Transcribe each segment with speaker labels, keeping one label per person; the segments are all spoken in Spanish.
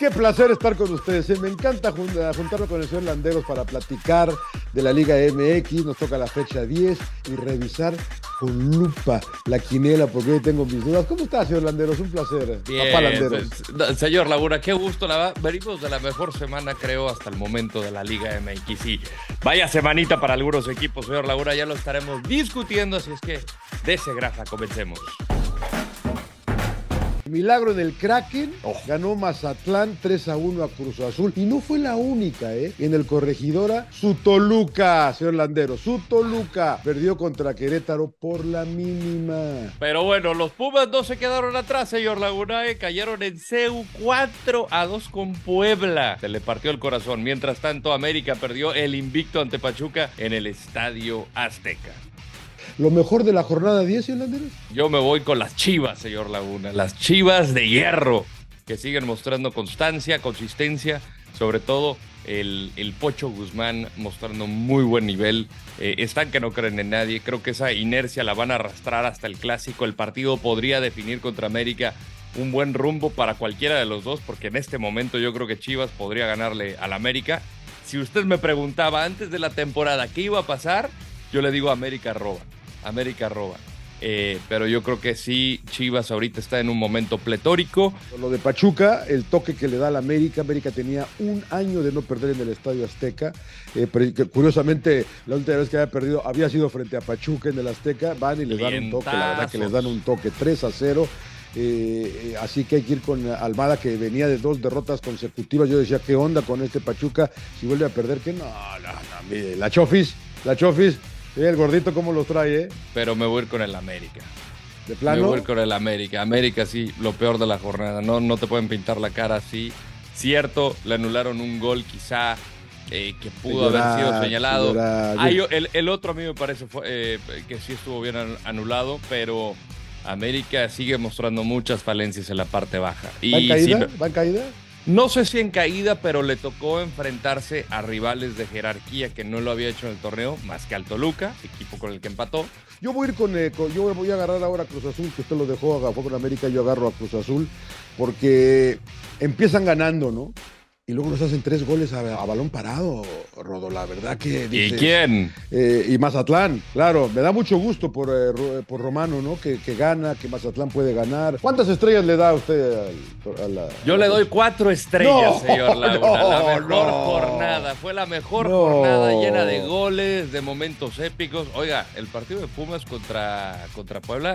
Speaker 1: Qué placer estar con ustedes. ¿eh? Me encanta juntarme con el señor Landeros para platicar de la Liga MX. Nos toca la fecha 10 y revisar con lupa la quinela porque hoy tengo mis dudas. ¿Cómo está, señor Landeros? Un placer.
Speaker 2: Papá Landeros. Señor Laguna, qué gusto. La, venimos de la mejor semana, creo, hasta el momento de la Liga MX. Y vaya semanita para algunos equipos, señor Laguna. Ya lo estaremos discutiendo, así es que de ese grafa comencemos.
Speaker 1: Milagro en el Kraken, oh. ganó Mazatlán 3 a 1 a Cruz Azul y no fue la única, ¿eh? En el Corregidora, su Toluca, señor Landero, su Toluca perdió contra Querétaro por la mínima.
Speaker 2: Pero bueno, los Pumas no se quedaron atrás, señor Laguna, ¿eh? cayeron en CEU 4 a 2 con Puebla. Se le partió el corazón. Mientras tanto, América perdió el invicto ante Pachuca en el Estadio Azteca
Speaker 1: lo mejor de la jornada 10, señor?
Speaker 2: Yo me voy con las chivas, señor Laguna. Las chivas de hierro, que siguen mostrando constancia, consistencia, sobre todo el, el Pocho Guzmán mostrando muy buen nivel. Eh, están que no creen en nadie. Creo que esa inercia la van a arrastrar hasta el clásico. El partido podría definir contra América un buen rumbo para cualquiera de los dos, porque en este momento yo creo que Chivas podría ganarle al América. Si usted me preguntaba antes de la temporada qué iba a pasar, yo le digo América roba. América roba. Eh, pero yo creo que sí, Chivas ahorita está en un momento pletórico.
Speaker 1: Lo de Pachuca, el toque que le da a la América, América tenía un año de no perder en el Estadio Azteca. Eh, curiosamente, la última vez que había perdido había sido frente a Pachuca en el Azteca. Van y les dan un toque, la verdad que les dan un toque 3 a 0. Eh, así que hay que ir con Almada que venía de dos derrotas consecutivas. Yo decía, ¿qué onda con este Pachuca? Si vuelve a perder, que no, no, no, la Chofis, la Chofis Sí, el gordito cómo los trae, ¿eh?
Speaker 2: Pero me voy a ir con el América.
Speaker 1: ¿De plano?
Speaker 2: Me voy a ir con el América. América sí, lo peor de la jornada. No, no te pueden pintar la cara así. Cierto, le anularon un gol quizá eh, que pudo haber sido señalado. el, otro a mí me parece eh, que sí estuvo bien anulado, pero América sigue mostrando muchas falencias en la parte baja.
Speaker 1: Y ¿Va en caída? ¿Va en caída?
Speaker 2: No sé si en caída, pero le tocó enfrentarse a rivales de jerarquía que no lo había hecho en el torneo, más que al Toluca, equipo con el que empató.
Speaker 1: Yo voy a ir con, eh, yo voy a agarrar ahora a Cruz Azul, que usted lo dejó, fue con América, yo agarro a Cruz Azul, porque empiezan ganando, ¿no? Y luego nos hacen tres goles a, balón parado, Rodo. La verdad que.
Speaker 2: ¿Y quién?
Speaker 1: Eh, y Mazatlán, claro. Me da mucho gusto por, eh, por Romano, ¿no? Que, gana, que Mazatlán puede ganar. ¿Cuántas estrellas le da a usted a, la.
Speaker 2: Yo le doy cuatro estrellas, señor Laguna. la mejor jornada. Fue la mejor jornada llena de goles, de momentos épicos. Oiga, el partido de Pumas contra, contra Puebla,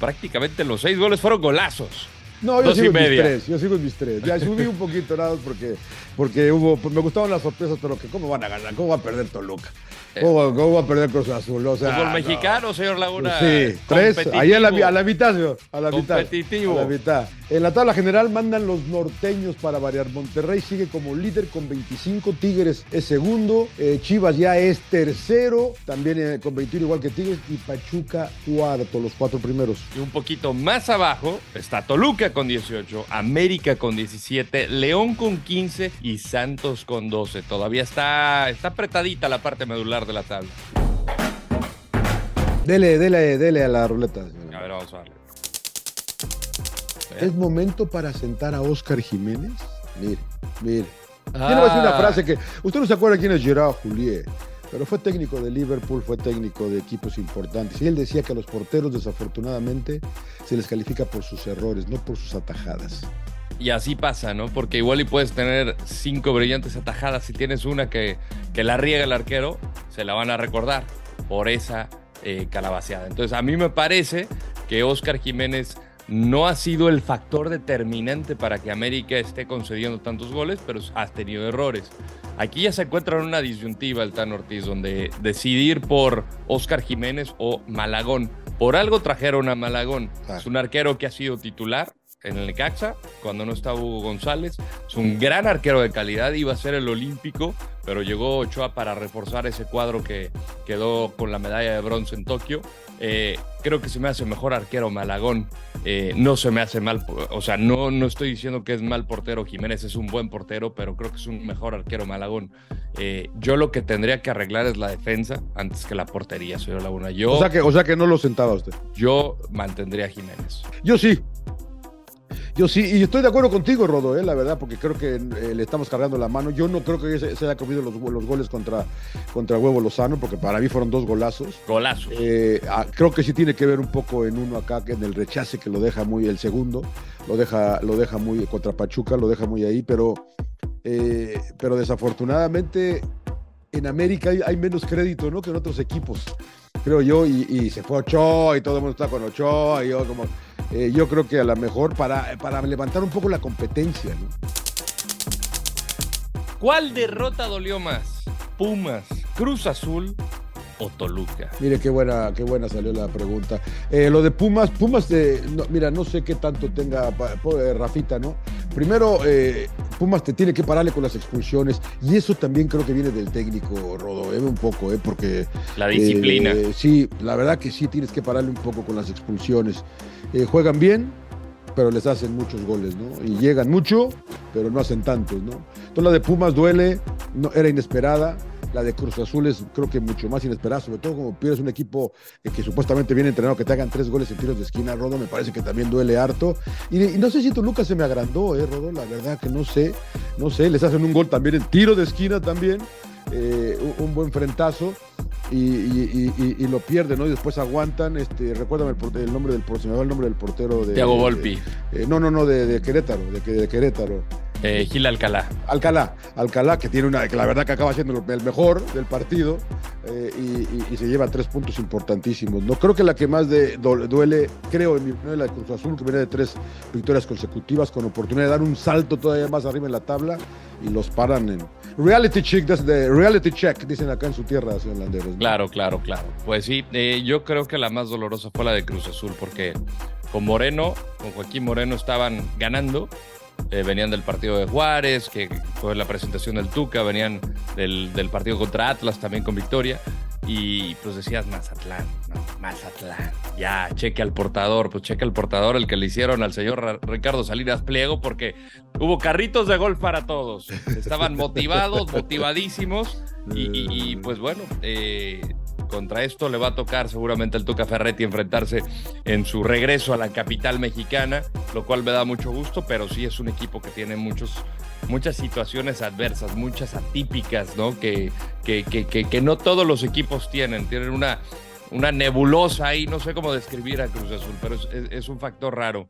Speaker 2: prácticamente los seis goles fueron golazos.
Speaker 1: No, yo sigo en mis tres, yo sigo en mis tres. Ya subí un poquito nada porque, porque hubo, me gustaban las sorpresas, pero que cómo van a ganar, cómo va a perder Toluca. ¿Cómo, va a perder Cruz Azul? O sea,
Speaker 2: el mexicano, señor Laguna.
Speaker 1: Sí, tres, ahí a la, a la mitad, señor. A la mitad. A la mitad. En la tabla general mandan los norteños para variar. Monterrey sigue como líder con 25, Tigres es segundo, eh, Chivas ya es tercero, también eh, con 21 igual que Tigres, y Pachuca cuarto, los cuatro primeros.
Speaker 2: Y un poquito más abajo está Toluca con 18, América con 17, León con 15 y Santos con 12. Todavía está, está apretadita la parte medular de la tabla.
Speaker 1: Dele, dele, dele a la ruleta.
Speaker 2: A ver, vamos a darle.
Speaker 1: ¿Es momento para sentar a Oscar Jiménez? Mire, mire. Ah. Tiene una frase que. Usted no se acuerda quién es Gerard Juliet, pero fue técnico de Liverpool, fue técnico de equipos importantes. Y él decía que a los porteros, desafortunadamente, se les califica por sus errores, no por sus atajadas.
Speaker 2: Y así pasa, ¿no? Porque igual y puedes tener cinco brillantes atajadas. Si tienes una que, que la riega el arquero, se la van a recordar por esa eh, calabaceada. Entonces, a mí me parece que Oscar Jiménez no ha sido el factor determinante para que América esté concediendo tantos goles, pero ha tenido errores. Aquí ya se encuentra en una disyuntiva el Tan Ortiz, donde decidir por Oscar Jiménez o Malagón. Por algo trajeron a Malagón.
Speaker 1: Ah.
Speaker 2: Es un arquero que ha sido titular en el Necaxa, cuando no está Hugo González. Es un gran arquero de calidad, iba a ser el olímpico, pero llegó Ochoa para reforzar ese cuadro que quedó con la medalla de bronce en Tokio. Eh, creo que se me hace mejor arquero Malagón. Eh, no se me hace mal, o sea, no, no estoy diciendo que es mal portero Jiménez, es un buen portero, pero creo que es un mejor arquero Malagón. Eh, yo lo que tendría que arreglar es la defensa antes que la portería, señor Laguna. Yo,
Speaker 1: O sea que, o sea que no lo sentaba usted.
Speaker 2: yo mantendría a Jiménez.
Speaker 1: Yo sí. Yo sí, y estoy de acuerdo contigo, Rodo, eh, la verdad, porque creo que eh, le estamos cargando la mano. Yo no creo que se, se haya comido los, los goles contra, contra Huevo Lozano, porque para mí fueron dos golazos.
Speaker 2: Golazo.
Speaker 1: Eh, ah, creo que sí tiene que ver un poco en uno acá, que en el rechace que lo deja muy, el segundo, lo deja, lo deja muy contra Pachuca, lo deja muy ahí, pero, eh, pero desafortunadamente en América hay, hay menos crédito ¿no? que en otros equipos, creo yo, y, y se fue Ochoa y todo el mundo está con Ochoa, y yo como, eh, yo creo que a lo mejor para, para levantar un poco la competencia, ¿no?
Speaker 2: ¿Cuál derrota dolió más? ¿Pumas, Cruz Azul o Toluca?
Speaker 1: Mire qué buena, qué buena salió la pregunta. Eh, lo de Pumas, Pumas, de, no, mira, no sé qué tanto tenga eh, Rafita, ¿no? Primero, eh, Pumas te tiene que pararle con las expulsiones y eso también creo que viene del técnico Rodo, eh, un poco, ¿eh? Porque
Speaker 2: La disciplina.
Speaker 1: eh, sí, la verdad que sí tienes que pararle un poco con las expulsiones. Juegan bien, pero les hacen muchos goles, ¿no? Y llegan mucho, pero no hacen tantos, ¿no? Entonces la de Pumas duele, no, era inesperada. La de Cruz Azul es creo que mucho más inesperada, sobre todo como pierdes un equipo eh, que supuestamente viene entrenado, que te hagan tres goles en tiros de esquina, Rodo, me parece que también duele harto. Y, y no sé si Toluca se me agrandó, eh, Rodo, la verdad que no sé, no sé, les hacen un gol también en tiro de esquina también, eh, un, buen frentazo. Y, y- y- y- y lo pierden, ¿no? Y después aguantan. Este, recuérdame el, nombre del portero, el nombre del portero de.
Speaker 2: Thiago
Speaker 1: de-
Speaker 2: Volpi,
Speaker 1: eh, no, no, no, de, de Querétaro, de, que- de Querétaro.
Speaker 2: Eh, Gil Alcalá.
Speaker 1: Alcalá, Alcalá, que tiene una, que la verdad que acaba siendo el mejor del partido eh, y, y- y se lleva tres puntos importantísimos. No creo que la que más de- duele, creo en mi opinión, es la de Cruz Azul, que viene de tres victorias consecutivas con oportunidad de dar un salto todavía más arriba en la tabla y los paran en reality check, desde reality check, dicen acá en su tierra, señor Landeros. ¿no?
Speaker 2: Claro, claro, claro. Pues sí, eh, yo creo que la más dolorosa fue la de Cruz Azul, porque con Moreno, con Joaquín Moreno estaban ganando. Eh, venían del partido de Juárez, que fue la presentación del Tuca, venían del, del partido contra Atlas también con victoria. Y pues decías Mazatlán, ¿no? Mazatlán. Ya, cheque al portador, pues cheque al portador, el que le hicieron al señor Ricardo Salinas Pliego, porque hubo carritos de golf para todos. Estaban motivados, motivadísimos. Y, y- y, pues bueno, eh, contra esto le va a tocar seguramente al Tuca Ferretti enfrentarse en su regreso a la capital mexicana, lo cual me da mucho gusto, pero sí es un equipo que tiene muchos, muchas situaciones adversas, muchas atípicas, ¿no? Que, que, que, que, no todos los equipos tienen, tienen una, una nebulosa ahí, no sé cómo describir a Cruz Azul, pero es un factor raro.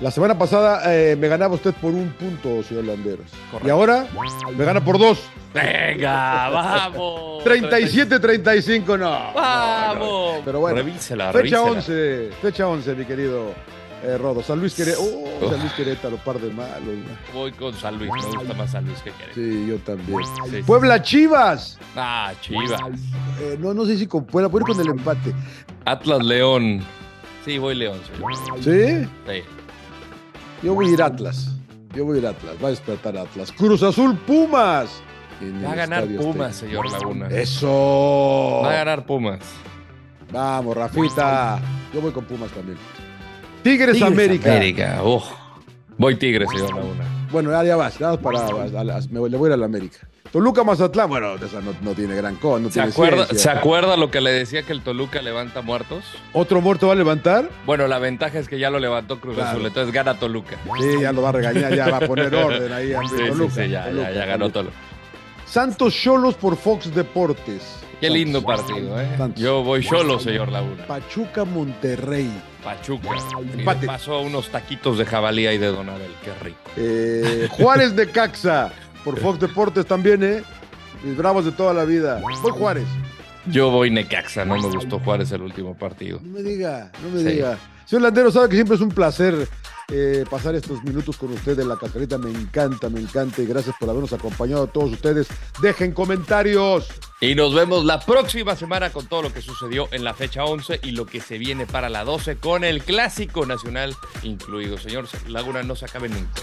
Speaker 1: La semana pasada eh, me ganaba usted por un punto, señor Landeros.
Speaker 2: Correcto.
Speaker 1: Y ahora me gana por dos.
Speaker 2: Venga, vamos.
Speaker 1: 37-35, no.
Speaker 2: Vamos.
Speaker 1: Pero bueno,
Speaker 2: revísela,
Speaker 1: Fecha
Speaker 2: revísela.
Speaker 1: 11, fecha 11, mi querido eh, Rodo. San Luis Querétaro. Oh, San Luis Querétaro, par de malos. ¿no?
Speaker 2: Voy con San Luis, me gusta más San Luis que Querétaro.
Speaker 1: Sí, yo también.
Speaker 2: Sí, sí.
Speaker 1: Puebla Chivas.
Speaker 2: Ah, Chivas.
Speaker 1: Eh, no, no sé si con Puebla, voy con el empate.
Speaker 2: Atlas León. Sí, voy León, señor.
Speaker 1: ¿Sí?
Speaker 2: Sí.
Speaker 1: Yo voy a ir Atlas. Yo voy a ir Atlas. Va a despertar Atlas. Cruz Azul Pumas. En
Speaker 2: Va a ganar
Speaker 1: Estadio
Speaker 2: Pumas,
Speaker 1: Azteca.
Speaker 2: señor Laguna.
Speaker 1: Eso.
Speaker 2: Va a ganar Pumas.
Speaker 1: Vamos, Rafita. Yo voy con Pumas también. Tigres, América.
Speaker 2: América. Oh. Voy Tigres, señor Laguna.
Speaker 1: Bueno, ya, ya vas. Nada más para. a- a- a- me voy- le voy a ir a la América. Toluca Mazatlán. Bueno, esa no, no tiene gran cosa. No
Speaker 2: ¿Se
Speaker 1: tiene
Speaker 2: acuerda,
Speaker 1: ciencia.
Speaker 2: ¿Se acuerda lo que le decía que el Toluca levanta muertos?
Speaker 1: ¿Otro muerto va a levantar?
Speaker 2: Bueno, la ventaja es que ya lo levantó Cruz
Speaker 1: Claro.
Speaker 2: Azul, entonces gana Toluca.
Speaker 1: Sí, ya lo va a regañar, ya va a poner orden ahí. a
Speaker 2: Sí, sí,
Speaker 1: Toluca,
Speaker 2: sí, ya,
Speaker 1: Toluca,
Speaker 2: ya, ya ganó
Speaker 1: Toluca. Santos Cholos por Fox Deportes.
Speaker 2: Qué
Speaker 1: Santos.
Speaker 2: lindo partido, ¿eh?
Speaker 1: Santos.
Speaker 2: Yo voy solo, señor Laguna.
Speaker 1: Pachuca Monterrey.
Speaker 2: Pachuca. Y
Speaker 1: Empate.
Speaker 2: pasó unos taquitos de jabalí ahí de Donabel, qué rico.
Speaker 1: Eh, Juárez de Caxa por Fox Deportes también, ¿eh? Mis bravos de toda la vida. Voy Juárez.
Speaker 2: Yo voy Necaxa, no me gustó Juárez el último partido.
Speaker 1: No me diga, no me
Speaker 2: Sí.
Speaker 1: diga. Señor Landero, sabe que siempre es un placer eh, pasar estos minutos con ustedes en la cascarita. Me encanta, me encanta y gracias por habernos acompañado a todos ustedes. Dejen comentarios.
Speaker 2: Y nos vemos la próxima semana con todo lo que sucedió en la fecha 11 y lo que se viene para la 12 con el Clásico Nacional incluido. Señor Laguna, no se acabe nunca.